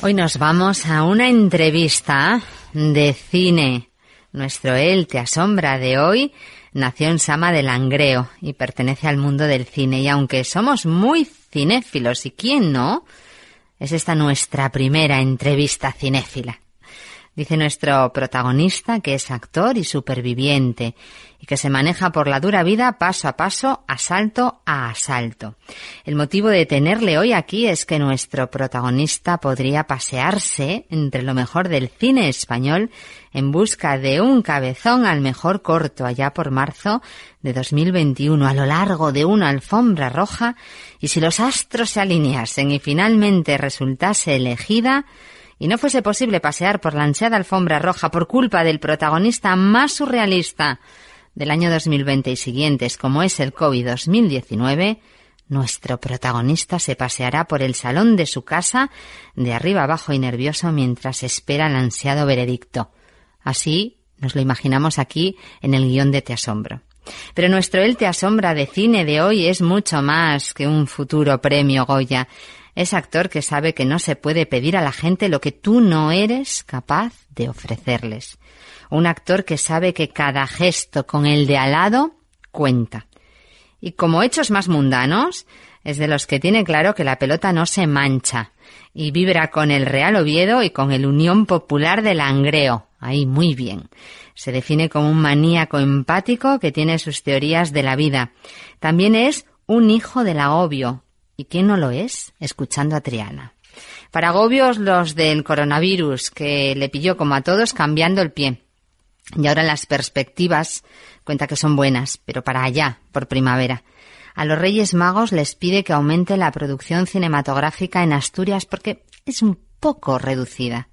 Hoy nos vamos a una entrevista de cine. Nuestro Él te asombra de hoy nació en Sama de Langreo y pertenece al mundo del cine. Y aunque somos muy cinéfilos, ¿y quién no? Es esta nuestra primera entrevista cinéfila. Dice nuestro protagonista que es actor y superviviente y que se maneja por la dura vida paso a paso, asalto a asalto. El motivo de tenerle hoy aquí es que nuestro protagonista podría pasearse entre lo mejor del cine español en busca de un cabezón al mejor corto allá por marzo de 2021 a lo largo de una alfombra roja y si los astros se alineasen y finalmente resultase elegida, y no fuese posible pasear por la ansiada alfombra roja por culpa del protagonista más surrealista del año 2020 y siguientes, como es el COVID-2019, nuestro protagonista se paseará por el salón de su casa, de arriba abajo y nervioso, mientras espera el ansiado veredicto. Así nos lo imaginamos aquí en el guion de Te Asombro. Pero nuestro Él Te Asombra de cine de hoy es mucho más que un futuro premio Goya. Es actor que sabe que no se puede pedir a la gente lo que tú no eres capaz de ofrecerles. Un actor que sabe que cada gesto con el de al lado cuenta. Y como hechos más mundanos, es de los que tiene claro que la pelota no se mancha y vibra con el Real Oviedo y con el Unión Popular de Langreo. Ahí muy bien. Se define como un maníaco empático que tiene sus teorías de la vida. También es un hijo del agobio, ¿Y quién no lo es? Escuchando a Triana. Para agobios los del coronavirus, que le pilló como a todos cambiando el pie. Y ahora las perspectivas cuenta que son buenas, pero para allá, por primavera. A los Reyes Magos les pide que aumente la producción cinematográfica en Asturias porque es un poco reducida.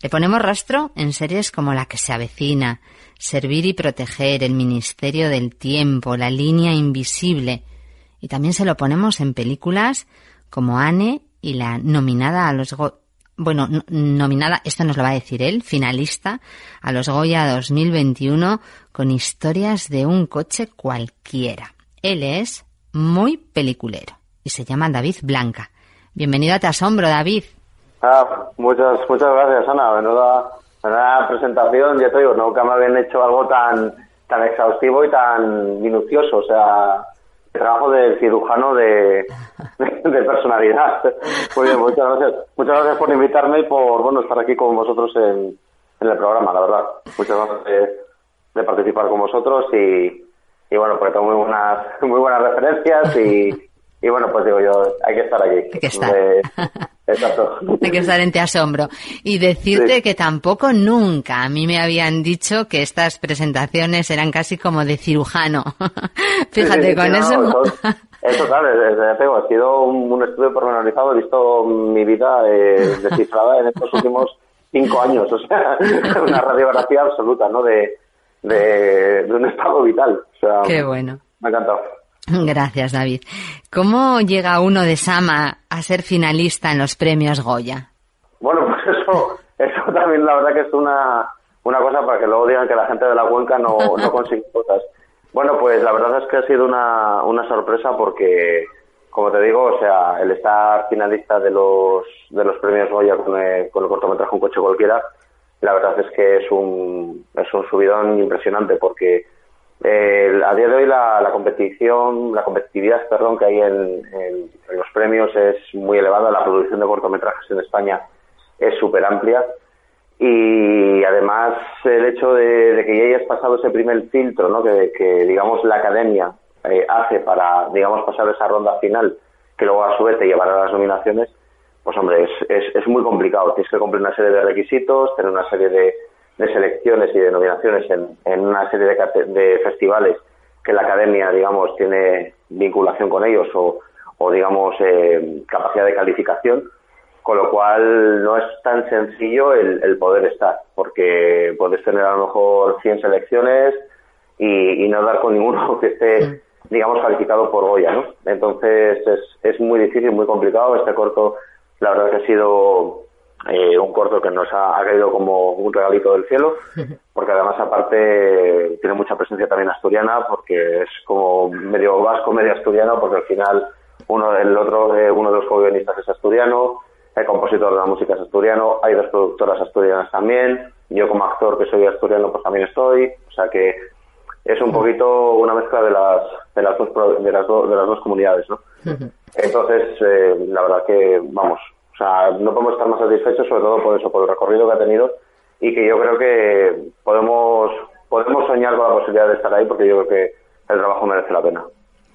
Le ponemos rostro en series como La que se avecina, Servir y proteger, El Ministerio del Tiempo, La línea invisible, y también se lo ponemos en películas como Anne y la nominada a los bueno, nominada, esto nos lo va a decir él, finalista a los Goya 2021 con historias de un coche cualquiera. Él es muy peliculero y se llama David Blanca. Bienvenido a Te Asombro, David. Ah, muchas, muchas gracias, Ana. Menuda, menuda presentación. Ya te digo, nunca me habían hecho algo tan, tan exhaustivo y tan minucioso. O sea, trabajo de cirujano de, de, personalidad. Muy bien, muchas gracias. Muchas gracias por invitarme y por bueno estar aquí con vosotros en, en el programa, la verdad. Muchas gracias de, participar con vosotros y, y bueno, porque tengo muy buenas, muy buenas referencias y, y bueno, pues digo yo, hay que estar aquí. Hay que estar. exacto. Hay que estar en te asombro. Y decirte que tampoco nunca a mí me habían dicho que estas presentaciones eran casi como de cirujano. Fíjate, con eso... eso, claro, ha sido un, estudio pormenorizado, he visto mi vida eh, descifrada en estos últimos cinco años, o sea, una radiografía absoluta, ¿no? De, de, de un estado vital. O sea, Qué bueno. Me ha encantado. Gracias, David. ¿Cómo llega uno de Sama a ser finalista en los premios Goya? Bueno, pues eso, eso también la verdad que es una, una cosa para que luego digan que la gente de la cuenca no, no consigue cosas. Bueno, pues la verdad es que ha sido una, una sorpresa porque, como te digo, o sea, el estar finalista de los, de los premios Goya con el, con el cortometraje Un coche cualquiera, la verdad es que es un, es un subidón impresionante porque eh, a día de hoy la, competición, la competitividad, perdón, que hay en, los premios es muy elevada. La producción de cortometrajes en España es súper amplia y además el hecho de, que ya hayas pasado ese primer filtro, ¿no? Que, digamos la academia eh, hace para, digamos, pasar esa ronda final, que luego a su vez te llevará a las nominaciones, pues hombre, es, es, es muy complicado. Tienes que cumplir una serie de requisitos, tener una serie de de selecciones y de nominaciones en, en una serie de, de, festivales que la academia, digamos, tiene vinculación con ellos o, o digamos, eh, capacidad de calificación, con lo cual no es tan sencillo el, el, poder estar, porque puedes tener a lo mejor 100 selecciones y, y no dar con ninguno que esté, digamos, calificado por Goya, ¿no? Entonces es, es muy difícil, muy complicado. Este corto, la verdad que ha sido eh, un corto que nos ha, caído como un regalito del cielo, porque además aparte tiene mucha presencia también asturiana, porque es como medio vasco, medio asturiano, porque al final uno el otro eh, uno de los co es asturiano, el compositor de la música es asturiano, hay dos productoras asturianas también, yo como actor que soy asturiano pues también estoy, o sea que es un poquito una mezcla de las de las dos de las, de las dos comunidades, ¿no? Entonces, eh, la verdad que vamos, o sea, no podemos estar más satisfechos sobre todo por eso, por el recorrido que ha tenido y que yo creo que podemos podemos soñar con la posibilidad de estar ahí porque yo creo que el trabajo merece la pena.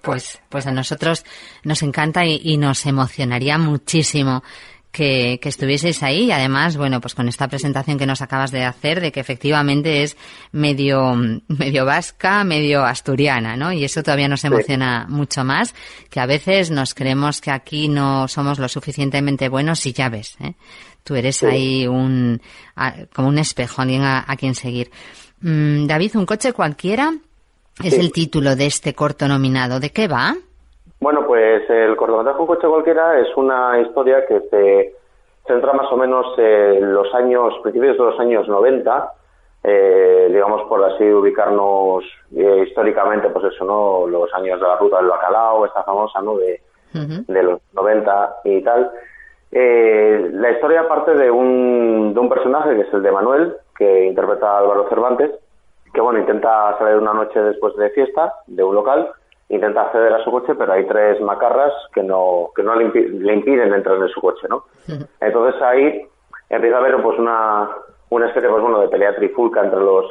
Pues, pues a nosotros nos encanta y, y nos emocionaría muchísimo que, que, estuvieseis ahí y además, bueno, pues con esta presentación que nos acabas de hacer de que efectivamente es medio, medio vasca, medio asturiana, ¿no? Y eso todavía nos emociona sí. mucho más, que a veces nos creemos que aquí no somos lo suficientemente buenos y ya ves, ¿eh? Tú eres sí. ahí un, como un espejo, alguien a, a quien seguir. Mm, David, un coche cualquiera es sí. el título de este corto nominado. ¿De qué va? Bueno, pues el cortometraje Un coche cualquiera es una historia que se centra más o menos en los años, principios de los años 90, eh, digamos por así ubicarnos eh, históricamente, pues eso, ¿no? Los años de la ruta del bacalao, esta famosa, ¿no? De, uh -huh. de los 90 y tal. Eh, la historia parte de un, de un personaje que es el de Manuel, que interpreta a Álvaro Cervantes, que bueno, intenta salir una noche después de fiesta de un local intenta acceder a su coche, pero hay tres macarras que no, que no le, impi le impiden entrar en su coche, ¿no? Entonces ahí empieza a haber pues una, una especie pues bueno de pelea trifulca entre los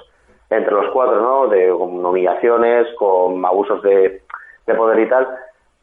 entre los cuatro, ¿no? De con humillaciones, con abusos de, de poder y tal.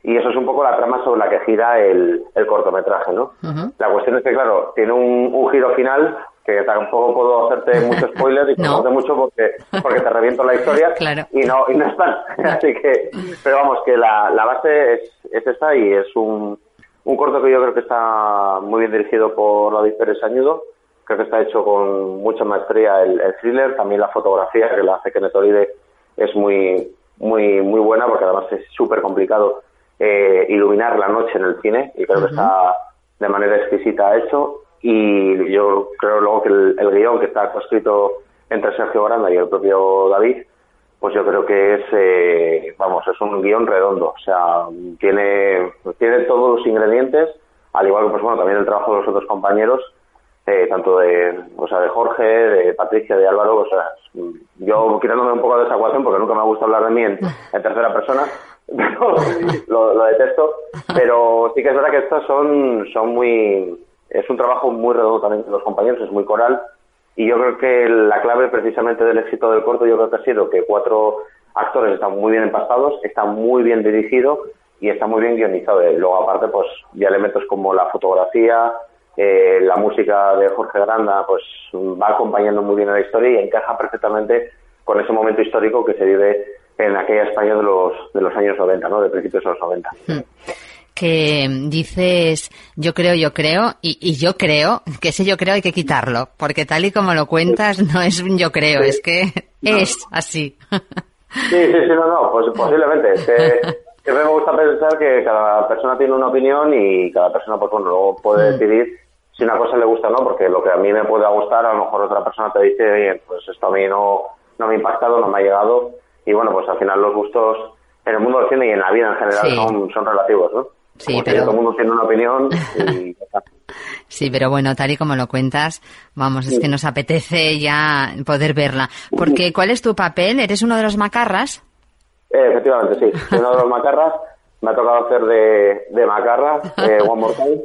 Y eso es un poco la trama sobre la que gira el, el cortometraje, ¿no? Uh -huh. La cuestión es que, claro, tiene un, un giro final que tampoco puedo hacerte mucho spoiler y no. mucho porque porque te reviento la historia claro. y no y no están así que pero vamos que la, la base es, es esta y es un, un corto que yo creo que está muy bien dirigido por David Pérez Añudo creo que está hecho con mucha maestría el, el thriller también la fotografía que la hace Kenneth Oride es muy muy muy buena porque además es súper complicado eh, iluminar la noche en el cine y creo uh -huh. que está de manera exquisita hecho y yo creo luego que el, el guion que está escrito entre Sergio Baranda y el propio David, pues yo creo que es, eh, vamos, es un guion redondo, o sea, tiene, tiene todos los ingredientes, al igual que, pues bueno, también el trabajo de los otros compañeros, eh, tanto de, o sea, de Jorge, de Patricia, de Álvaro, o sea, yo quitándome un poco de esa ecuación porque nunca me gusta hablar de mí en, en tercera persona, pero lo, lo detesto, pero sí que es verdad que estas son, son muy, es un trabajo muy redondo también de los compañeros, es muy coral y yo creo que la clave precisamente del éxito del corto yo creo que ha sido que cuatro actores están muy bien empastados, está muy bien dirigido y está muy bien guionizado. Y luego aparte pues ya elementos como la fotografía, eh, la música de Jorge Granda pues va acompañando muy bien a la historia y encaja perfectamente con ese momento histórico que se vive en aquella España de los de los años 90, ¿no? De principios de los 90. Hmm que dices yo creo, yo creo, y, y, yo creo, que ese yo creo hay que quitarlo, porque tal y como lo cuentas no es un yo creo, sí. es que no. es así. Sí, sí, sí, no, no, pues posiblemente. Es que siempre me gusta pensar que cada persona tiene una opinión y cada persona, pues bueno, luego puede mm. decidir si una cosa le gusta o no, porque lo que a mí me puede gustar, a lo mejor otra persona te dice, oye, pues esto a mí no, no me ha impactado, no me ha llegado, y bueno, pues al final los gustos en el mundo del cine y en la vida en general sí. son, son relativos, ¿no? Sí, como pero... todo el mundo tiene una opinión y... Sí, pero bueno, tal y como lo cuentas, vamos, es que nos apetece ya poder verla. Porque, ¿cuál es tu papel? ¿Eres uno de los macarras? Eh, efectivamente, sí. Soy uno de los macarras. Me ha tocado hacer de, de macarra, eh, One More Time.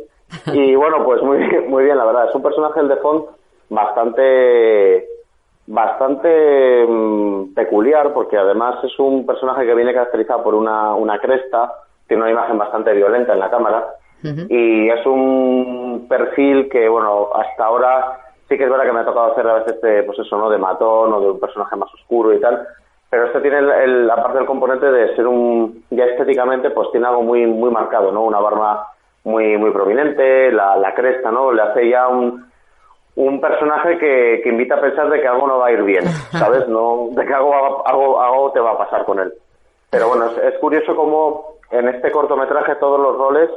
Y bueno, pues muy, muy bien, la verdad. Es un personaje, el de Font, bastante bastante mmm, peculiar porque además es un personaje que viene caracterizado por una, una cresta tiene una imagen bastante violenta en la cámara uh -huh. y es un perfil que, bueno, hasta ahora sí que es verdad que me ha tocado hacer a veces, de, pues eso, ¿no? De matón o de un personaje más oscuro y tal, pero este tiene el, el, aparte del componente de ser un, ya estéticamente, pues tiene algo muy, muy marcado, ¿no? Una barba muy, muy prominente, la, la cresta, ¿no? Le hace ya un, un personaje que, que invita a pensar de que algo no va a ir bien, ¿sabes? No, de que algo, algo, algo te va a pasar con él. Pero bueno, es, es curioso cómo en este cortometraje todos los roles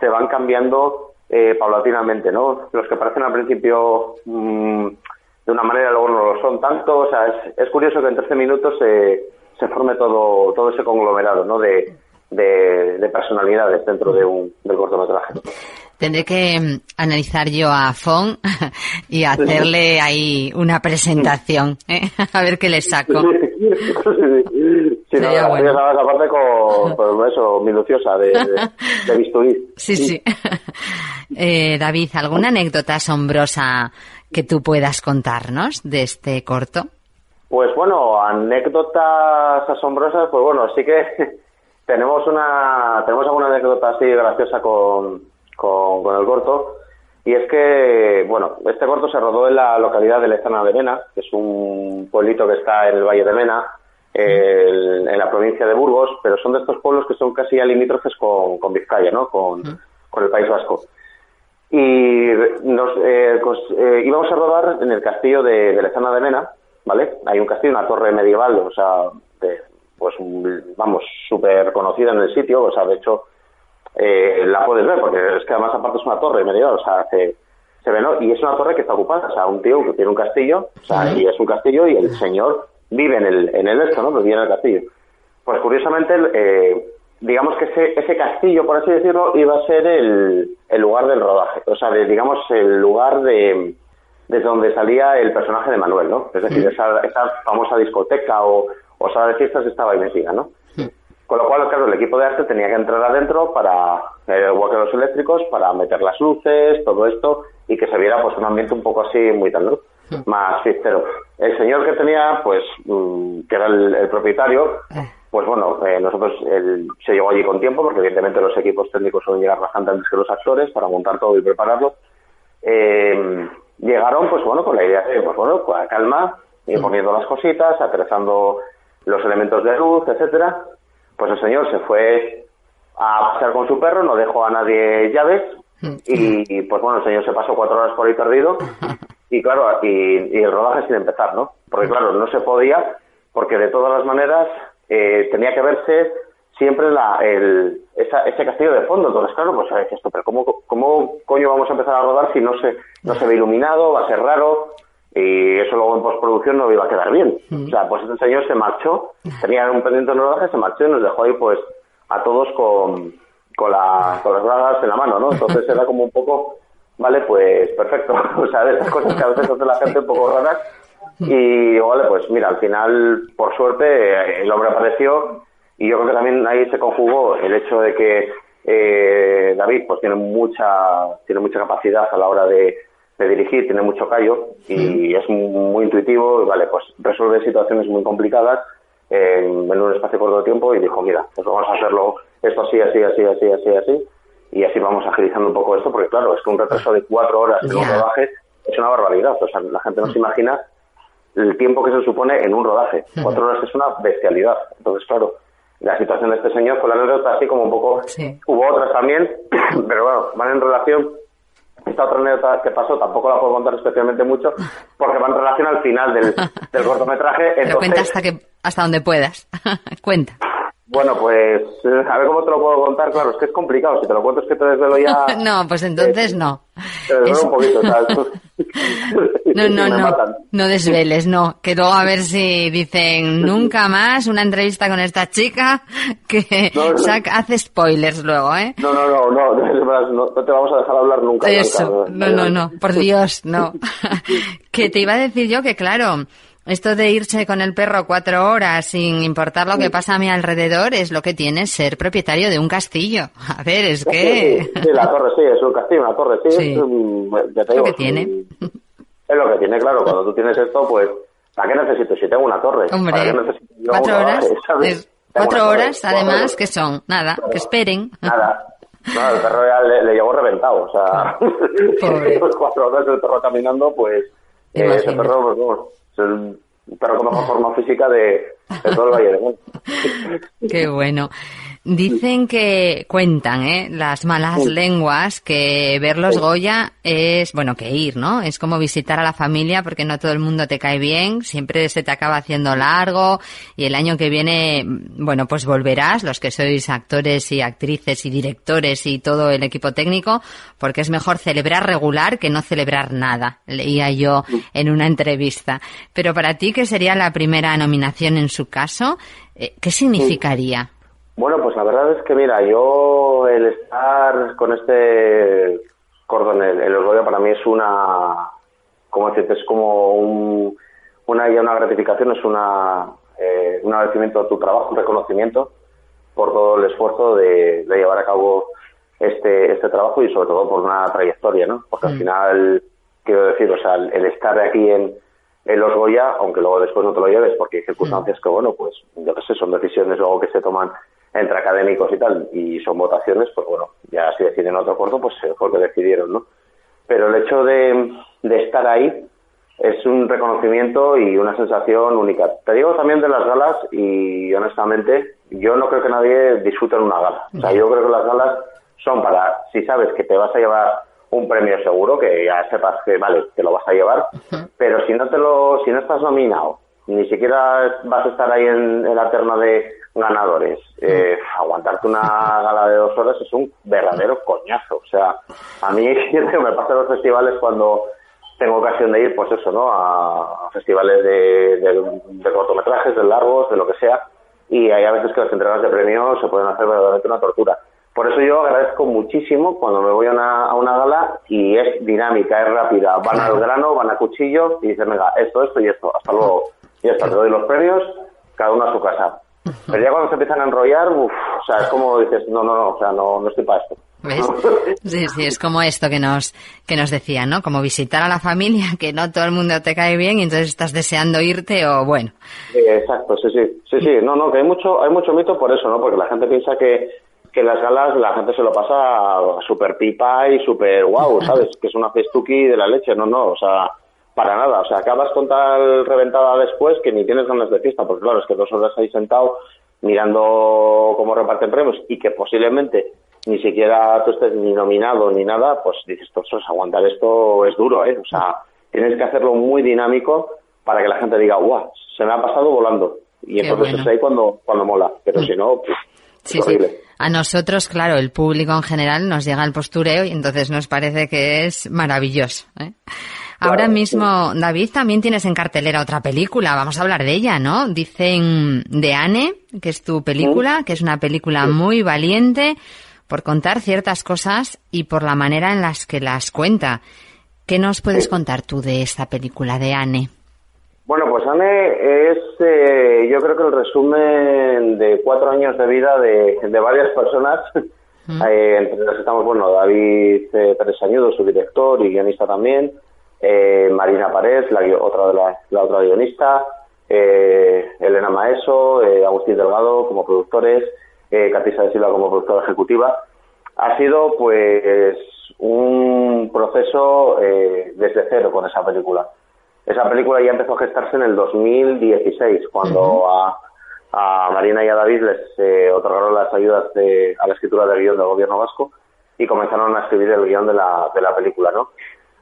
se van cambiando eh, paulatinamente, ¿no? Los que parecen al principio mmm, de una manera luego no lo son tanto, o sea, es, curioso que en 13 minutos se, se forme todo, todo ese conglomerado, ¿no? De, de personalidades dentro de un, del cortometraje. Tendré que mm, analizar yo a Fon y hacerle ahí una presentación, ¿eh? a ver qué le saco. Sí, no, la bueno. aparte con, pues eso, minuciosa, de, de, bisturí. Sí, sí. eh, David, ¿alguna anécdota asombrosa que tú puedas contarnos de este corto? Pues bueno, anécdotas asombrosas, pues bueno, sí que tenemos una tenemos alguna anécdota así graciosa con, con, el corto y es que, bueno, este corto se rodó en la localidad de Lezana de Mena, que es un pueblito que está en el Valle de Mena, en la provincia de Burgos, pero son de estos pueblos que son casi limítrofes con, con Vizcaya, ¿no? Con, con, el País Vasco. Y nos eh, pues, eh, íbamos a rodar en el castillo de, de Lezana de Mena, ¿vale? Hay un castillo, una torre medieval, o sea, de, pues vamos, súper conocida en el sitio, o sea, de hecho, eh, la puedes ver, porque es que además aparte es una torre medieval, o sea, se, se ve, ¿no? Y es una torre que está ocupada, o sea, un tío que tiene un castillo, o sea, y es un castillo y el señor vive en el, en el esto, ¿no? Pues vive en el castillo. Pues curiosamente, eh, digamos que ese, ese castillo, por así decirlo, iba a ser el, el lugar del rodaje, o sea, digamos, el lugar de desde donde salía el personaje de Manuel, ¿no? Es decir, esa, esa famosa discoteca o, o sala de fiestas estaba ahí metida, ¿no? Con lo cual, claro, el equipo de arte tenía que entrar adentro para, eh, los eléctricos, para meter las luces, todo esto, y que se viera pues un ambiente un poco así muy tal, Más fiestero. El señor que tenía, pues, mm, que era el, propietario, eh. pues bueno, eh, nosotros él se llegó allí con tiempo, porque evidentemente los equipos técnicos suelen llegar bastante antes que los actores para montar todo y prepararlo. llegaron, pues bueno, con la idea de, pues bueno, pues a calma, ir poniendo las cositas, aterrizando los elementos de luz, etcétera. Pues el señor se fue a pasear con su perro, no dejó a nadie llaves y, pues bueno, el señor se pasó cuatro horas por ahí perdido y claro, y, el rodaje sin empezar, ¿no? Porque claro, no se podía porque de todas las maneras eh, tenía que verse siempre la, el, ese castillo de fondo. Entonces, claro, pues esto, pero ¿cómo, ¿cómo coño vamos a empezar a rodar si no se, no se ve iluminado? Va a ser raro y eso luego en postproducción no iba a quedar bien. O sea, pues este señor se marchó, tenía un pendiente en rodaje, se marchó y nos dejó ahí pues a todos con, con, la, con las bragas en la mano, ¿no? Entonces era como un poco, vale, pues perfecto. o sea, de estas cosas que a veces hace la gente un poco raras. Y vale, pues mira, al final, por suerte, el hombre apareció y yo creo que también ahí se conjugó el hecho de que eh, David pues tiene mucha tiene mucha capacidad a la hora de de dirigir, tiene mucho callo y es muy, intuitivo y vale, pues resuelve situaciones muy complicadas en, un espacio corto de tiempo y dijo, mira, pues vamos a hacerlo esto así, así, así, así, así, así y así vamos agilizando un poco esto porque claro, es que un retraso de cuatro horas en un rodaje es una barbaridad, o sea, la gente no se imagina el tiempo que se supone en un rodaje. Cuatro horas es una bestialidad. Entonces, claro, la situación de este señor fue la anécdota así como un poco... Hubo otras también, pero bueno, van en relación esta otra anécdota que pasó tampoco la puedo contar especialmente mucho porque va en relación al final del, del cortometraje. Pero cuenta hasta, que, hasta donde puedas. cuenta. Bueno, pues eh, a ver cómo te lo puedo contar. Claro, es que es complicado. Si te lo cuento es que te desvelo ya. no, pues entonces eh, no. Te desvelo un poquito, ¿sabes? no, no, no. No desveles, no. Que luego a ver si dicen nunca más una entrevista con esta chica que hace spoilers luego, ¿eh? No, no, no, no, no, te vamos a dejar hablar nunca. Eso, no, no, no, por Dios, no. que te iba a decir yo que, claro esto de irse con el perro cuatro horas sin importar lo que pasa a mi alrededor es lo que tiene ser propietario de un castillo. A ver, es que... Sí, la torre sí, es un castillo, una torre sí. Es, lo que tiene. Es lo que tiene, claro. Cuando tú tienes esto, pues, ¿para qué necesito? Si tengo una torre. Hombre, cuatro horas. cuatro horas, además, que son? Nada, que esperen. Nada. No, el perro ya le, llegó reventado, o sea, cuatro horas el perro caminando, pues, eh, ese perro, pues, bueno, el perro con mejor forma física de, todo el Valle de. Qué bueno. Dicen que cuentan, ¿eh? Las malas lenguas que ver los Goya es, bueno, que ir, ¿no? Es como visitar a la familia porque no todo el mundo te cae bien, siempre se te acaba haciendo largo y el año que viene, bueno, pues volverás, los que sois actores y actrices y directores y todo el equipo técnico, porque es mejor celebrar regular que no celebrar nada, leía yo en una entrevista. Pero para ti, que sería la primera nominación en su caso, eh, ¿qué significaría? Bueno, pues la verdad es que mira, yo el estar con este cordón, el, el orgullo para mí es una, como decirte, es como un, una, ya una gratificación, es una, eh, un agradecimiento a tu trabajo, un reconocimiento por todo el esfuerzo de, de llevar a cabo este, este trabajo y sobre todo por una trayectoria, ¿no? Porque al Mm. final, quiero decir, o sea, el, el estar aquí en, en los Goya, aunque luego después no te lo lleves porque hay circunstancias que, bueno, pues yo qué sé, son decisiones luego que se toman entre académicos y tal, y son votaciones, pues bueno, ya si deciden otro corto, pues fue lo que decidieron, ¿no? Pero el hecho de, de estar ahí es un reconocimiento y una sensación única. Te digo también de las galas y honestamente yo no creo que nadie disfrute en una gala. O sea, yo creo que las galas son para, si sabes que te vas a llevar un premio seguro, que ya sepas que vale, te lo vas a llevar, pero si no te lo, si no estás nominado, ni siquiera vas a estar ahí en, en la terna de ganadores, eh, aguantarte una gala de dos horas es un verdadero coñazo. O sea, a mí me pasa en los festivales cuando tengo ocasión de ir, pues eso, ¿no? A, festivales de, de- de cortometrajes, de largos, de lo que sea, y hay a veces que las entregas de premios se pueden hacer verdaderamente una tortura. Por eso yo agradezco muchísimo cuando me voy a una, a una gala y es dinámica, es rápida, van al grano, van a cuchillo y dicen, venga, esto, esto y esto, hasta luego. Y ya está, te doy los premios, cada uno a su casa. Pero ya cuando se empiezan a enrollar, uff, o sea, es como dices, no, no, no, o sea, no, no estoy para esto. ¿Ves? Sí, sí, es como esto que nos, que nos decían, ¿no? Como visitar a la familia, que no todo el mundo te cae bien y entonces estás deseando irte o bueno. Exacto, sí, sí, sí, sí, no, no, que hay mucho, hay mucho mito por eso, ¿no? Porque la gente piensa que, que en las galas la gente se lo pasa súper pipa y súper guau, ¿sabes? Que es una festuki de la leche, no, no, o sea, para nada, o sea, acabas con tal reventada después que ni tienes ganas de fiesta, porque claro, es que dos horas ahí sentado mirando cómo reparten premios y que posiblemente ni siquiera tú estés ni nominado ni nada, pues dices, "Ostras, aguantar esto es duro, ¿eh? O sea, tienes que hacerlo muy dinámico para que la gente diga, guau, se me ha pasado volando. Y Qué entonces bueno. es ahí cuando, cuando mola. Pero si no, pues, Sí, sí. A nosotros, claro, el público en general nos llega el postureo y entonces nos parece que es maravilloso. ¿eh? Ahora Claro, mismo, David, también tienes en cartelera otra película. Vamos a hablar de ella, ¿no? Dicen de Anne, que es tu película, que es una película muy valiente por contar ciertas cosas y por la manera en las que las cuenta. ¿Qué nos puedes contar tú de esta película de Anne? Bueno, pues Anne es, eh, yo creo que el resumen de cuatro años de vida de, de varias personas. Eh, entre las estamos, bueno, David eh, Pérez Añudo, su director y guionista también. eh, Marina Parés, la, otra de la, la otra guionista. eh, Elena Maeso, eh, Agustín Delgado como productores. Eh, Catisa de Silva como productora ejecutiva. Ha sido, pues, un proceso eh, desde cero con esa película. Esa película ya empezó a gestarse en el 2016, cuando a, a Marina y a David les eh, otorgaron las ayudas de- a la escritura del guion del gobierno vasco y comenzaron a escribir el guion de la, de la película, ¿no?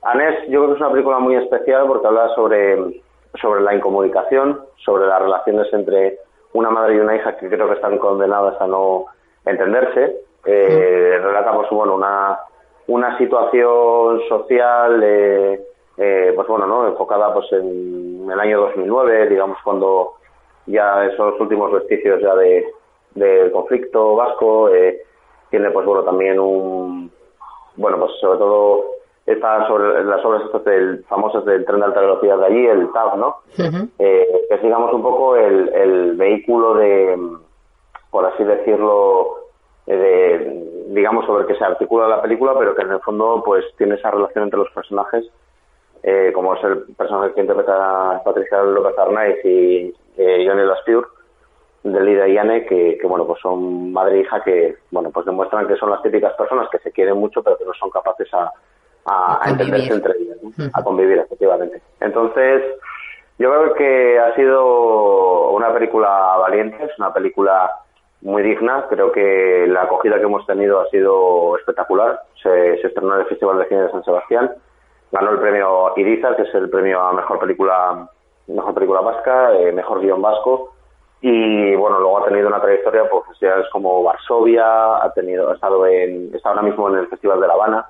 Anés, yo creo que es una película muy especial porque habla sobre, sobre la incomunicación, sobre las relaciones entre una madre y una hija que creo que están condenadas a no entenderse. Eh, relata, pues, bueno, una, una situación social, eh, eh, pues bueno, ¿no? Enfocada, pues, en el año 2009, digamos, cuando ya esos últimos vestigios ya de, del conflicto vasco, eh, tiene, pues, bueno, también un, bueno, pues, sobre todo, está sobre las obras estas del, famosas del tren de alta velocidad de allí, el TAV, ¿no? Eh, que es, digamos, un poco el, el vehículo de, por así decirlo, eh, de, digamos, sobre el que se articula la película, pero que en el fondo, pues, tiene esa relación entre los personajes, eh, como es el personaje que interpreta Patricia López Arnaiz y eh, Johnny Laspure, de Lida y Anne, que, que, bueno, pues son madre e hija que, bueno, pues demuestran que son las típicas personas que se quieren mucho, pero que no son capaces a, a, a convivir. entenderse entre ellas, ¿no? a convivir, efectivamente. Entonces, yo creo que ha sido una película valiente, es una película muy digna. Creo que la acogida que hemos tenido ha sido espectacular. Se, se estrenó en el Festival de Cine de San Sebastián. Ganó el premio Iriza, que es el premio a mejor película, mejor película vasca, eh, mejor guion vasco. Y bueno, luego ha tenido una trayectoria por festivales como Varsovia, ha tenido, ha estado en, está ahora mismo en el Festival de La Habana.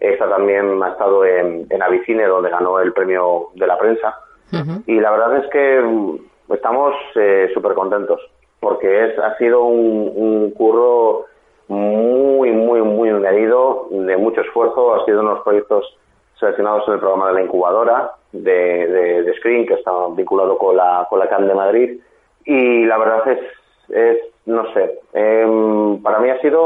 Esta también ha estado en, en Avicine, donde ganó el premio de la prensa. Y la verdad es que mm, estamos súper contentos. porque es ha sido un, un curro muy, muy, muy medido, de mucho esfuerzo. Ha sido unos proyectos seleccionados en el programa de la incubadora de, de, Screen, que está vinculado con la, con la CAN de Madrid. Y la verdad es, es no sé, em, para mí ha sido,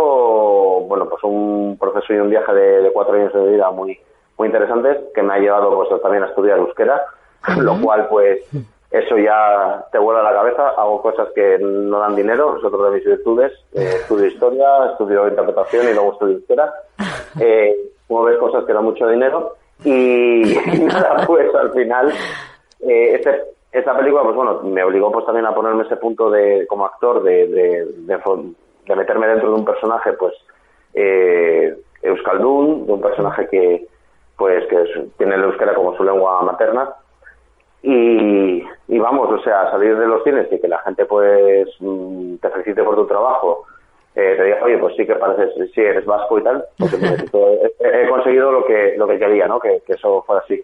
bueno, pues un proceso y un viaje de, cuatro años de vida muy, muy interesantes que me ha llevado pues también a estudiar euskera, lo cual pues eso ya te vuela la cabeza. Hago cosas que no dan dinero, es otra de mis virtudes. Eh, estudio historia, estudio interpretación y luego estudio euskera. Eh, como ves, cosas que dan mucho dinero. Y, nada, pues al final, eh, este, esta película, pues bueno, me obligó pues también a ponerme ese punto de, como actor, de, de, de, meterme dentro de un personaje, pues, eh, Euskaldun, de un personaje que, pues, que tiene el euskera como su lengua materna. Y, y vamos, o sea, salir de los cines y que la gente, pues, mm, te felicite por tu trabajo, eh, te diga, oye, pues sí que pareces, sí, eres vasco y tal, porque he, conseguido lo que, lo que quería, ¿no? Que, eso fuera así.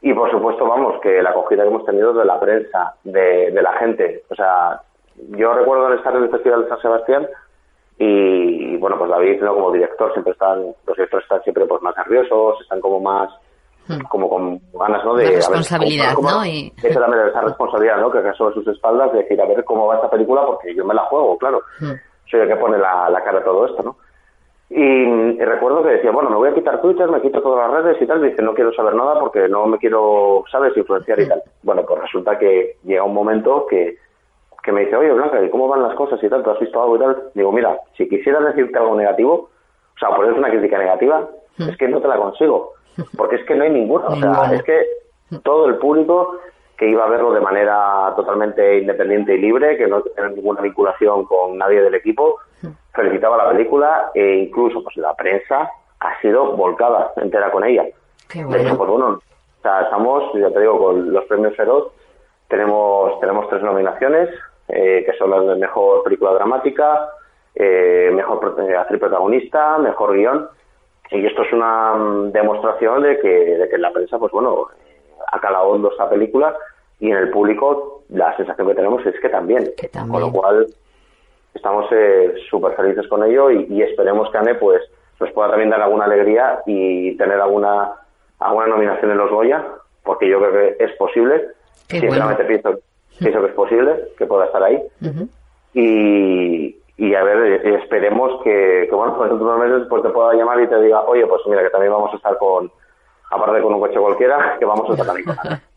Y por supuesto, vamos, que la acogida que hemos tenido de la prensa, de, de la gente. O sea, yo recuerdo estar en el Festival de San Sebastián y, bueno, pues David, ¿no? como director, siempre están, los directores están siempre pues más nerviosos, están como más, hmm. como con ganas, ¿no? De, responsabilidad, ¿no? Y... Esa, esa responsabilidad, ¿no? Que cae sobre sus espaldas de decir, a ver cómo va esta película, porque yo me la juego, claro. Hmm soy el que pone la, cara a todo esto, ¿no? Y, recuerdo que decía, bueno, me voy a quitar Twitter, me quito todas las redes y tal. Dice, no quiero saber nada porque no me quiero, ¿sabes?, influenciar y tal. Bueno, pues resulta que llega un momento que, que me dice, oye, Blanca, ¿y cómo van las cosas y tal? ¿Tú has visto algo y tal? Digo, mira, si quisieras decirte algo negativo, o sea, ponerse una crítica negativa, es que no te la consigo. Porque es que no hay ninguna. O sea, es que todo el público que iba a verlo de manera totalmente independiente y libre, que no tenía ninguna vinculación con nadie del equipo. Felicitaba la película e incluso pues la prensa ha sido volcada entera con ella. De hecho, pues bueno, o sea, estamos, ya te digo, con los premios Feroz tenemos, tenemos tres nominaciones, eh, que son las de mejor película dramática, eh, mejor eh, actriz protagonista, mejor guion. Y esto es una mm, demostración de que, de que la prensa, pues bueno, ha calado hondo esta película y en el público la sensación que tenemos es que también. Con lo cual estamos eh, súper felices con ello y, esperemos que Anne pues nos pueda también dar alguna alegría y tener alguna alguna nominación en los Goya, porque yo creo que es posible. Sinceramente pienso, pienso, que es posible que pueda estar ahí. y, y a ver, eh, esperemos que, que bueno, pues en unos meses pues te pueda llamar y te diga, oye, pues mira, que también vamos a estar con, aparte con un coche cualquiera, que vamos a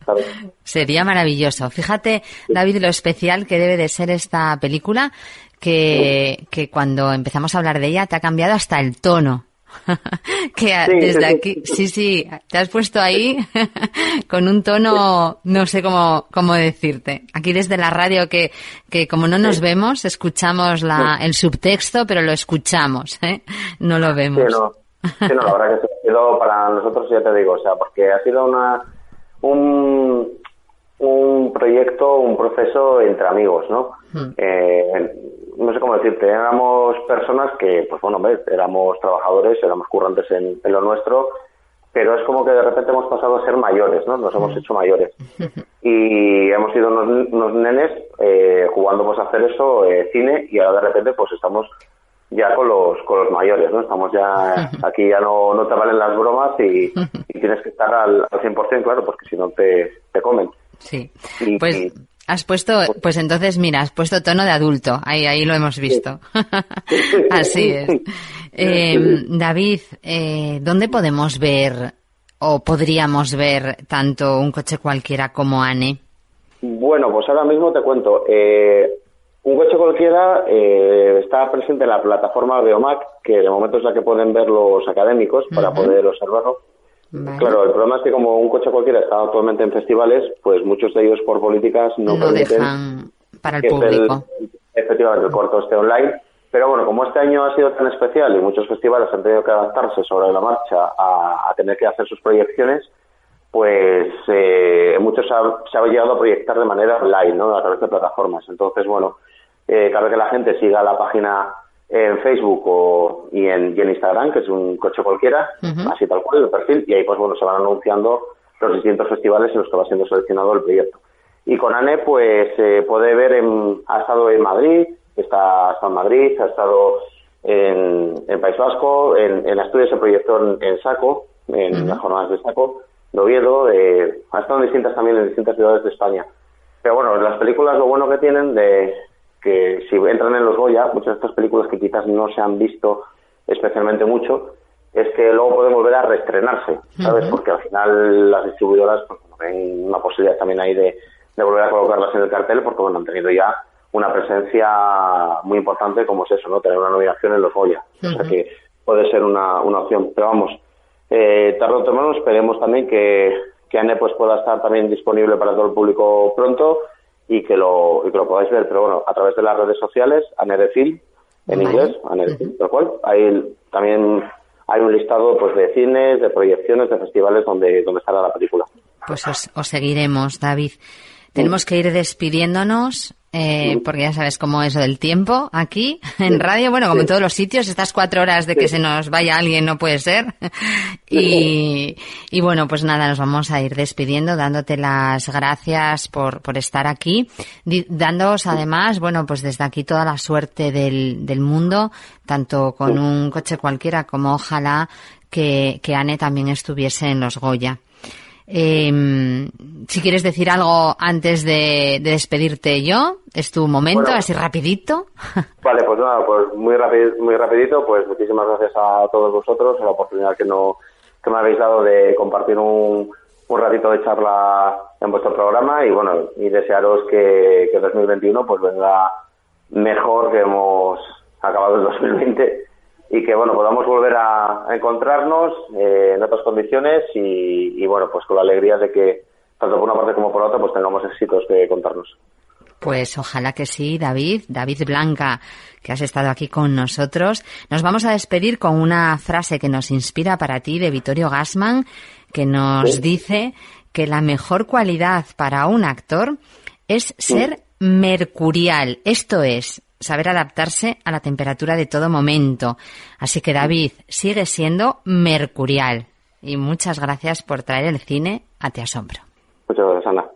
¿sabes? Sería maravilloso. Fíjate, David, lo especial que debe de ser esta película, que, que cuando empezamos a hablar de ella te ha cambiado hasta el tono. que desde aquí, sí, sí, te has puesto ahí con un tono, no sé cómo, cómo decirte. Aquí desde la radio que, que como no nos vemos, escuchamos la, el subtexto, pero lo escuchamos, ¿eh? No lo vemos. Sí, no, la verdad que ha sido para nosotros, ya te digo, o sea, porque ha sido una un, un proyecto, un proceso entre amigos, ¿no? Hmm. Eh, no sé cómo decirte, éramos personas que, pues bueno, ves, éramos trabajadores, éramos currantes en, lo nuestro, pero es como que de repente hemos pasado a ser mayores, ¿no? Nos hemos hmm. hecho mayores. Y hemos sido unos, nenes eh, jugando pues a hacer eso, eh, cine, y ahora de repente pues estamos ya con los, con los mayores, ¿no? Estamos ya, aquí ya no, no te valen las bromas y, tienes que estar al, al 100%, claro, porque si no te, te comen. Sí, pues has puesto, pues entonces mira, has puesto tono de adulto, ahí, ahí lo hemos visto. Así es. Eh, David, eh, ¿dónde podemos ver o podríamos ver tanto un coche cualquiera como ANE? Bueno, pues ahora mismo te cuento. Eh, un coche cualquiera eh, está presente en la plataforma Beomac, que de momento es la que pueden ver los académicos para poder observarlo. Claro, el problema es que como un coche cualquiera está actualmente en festivales, pues muchos de ellos por políticas no, dejan para el público. efectivamente, el corto esté online. Pero bueno, como este año ha sido tan especial y muchos festivales han tenido que adaptarse sobre la marcha a, tener que hacer sus proyecciones, pues eh, muchos se ha llegado a proyectar de manera online, ¿no? A través de plataformas. Entonces, bueno, eh, vez que la gente siga la página en Facebook o, y, en, Instagram, que es un coche cualquiera, así tal cual, el perfil, y ahí pues bueno, se van anunciando los distintos festivales en los que va siendo seleccionado el proyecto. Y con Anne, pues se puede ver, en, ha estado en Madrid, está, en Madrid, ha estado en, en País Vasco, en, en Asturias se proyectó en, Saco, en las jornadas de Saco, de Oviedo, ha estado en distintas también en distintas ciudades de España. Pero bueno, las películas lo bueno que tienen de que si entran en los Goya, muchas de estas películas que quizás no se han visto especialmente mucho, es que luego pueden volver a reestrenarse, ¿sabes? Porque al final las distribuidoras pues, ven una posibilidad también ahí de, volver a colocarlas en el cartel, porque bueno, han tenido ya una presencia muy importante como es eso, ¿no? Tener una nominación en los Goya. O sea que puede ser una, una opción. Pero vamos, eh, tarde o temprano esperemos también que, que ANE pues pueda estar también disponible para todo el público pronto y que lo, y que lo podáis ver. Pero bueno, a través de las redes sociales, ANE de Film, en inglés, ANE de Film, tal cual. Ahí también hay un listado pues de cines, de proyecciones, de festivales donde, donde estará la película. Pues os, os seguiremos, David. Tenemos que ir despidiéndonos. Eh, porque ya sabes cómo es del tiempo aquí en radio, bueno, como en todos los sitios, estas cuatro horas de que se nos vaya alguien no puede ser. Y, y bueno, pues nada, nos vamos a ir despidiendo, dándote las gracias por, por estar aquí, dándoos además, bueno, pues desde aquí toda la suerte del, del mundo, tanto con un coche cualquiera como ojalá que, que Anne también estuviese en los Goya. Eh, si quieres decir algo antes de, despedirte yo, es tu momento, así rapidito. Vale, pues nada, pues muy, muy rapidito, pues muchísimas gracias a todos vosotros, la oportunidad que, no, que me habéis dado de compartir un, un ratito de charla en vuestro programa y bueno, y desearos que, que 2021 pues venga mejor que hemos acabado el 2020 y que bueno podamos volver a, encontrarnos eh, en otras condiciones y, bueno pues con la alegría de que tanto por una parte como por otra pues tengamos éxitos que contarnos. Pues ojalá que sí, David, David Blanca, que has estado aquí con nosotros. Nos vamos a despedir con una frase que nos inspira para ti de Vittorio Gassman, que nos dice que la mejor cualidad para un actor es ser mercurial, esto es, saber adaptarse a la temperatura de todo momento. Así que David, sigue siendo mercurial. Y muchas gracias por traer el cine a Te Asombro. Muchas gracias, Ana.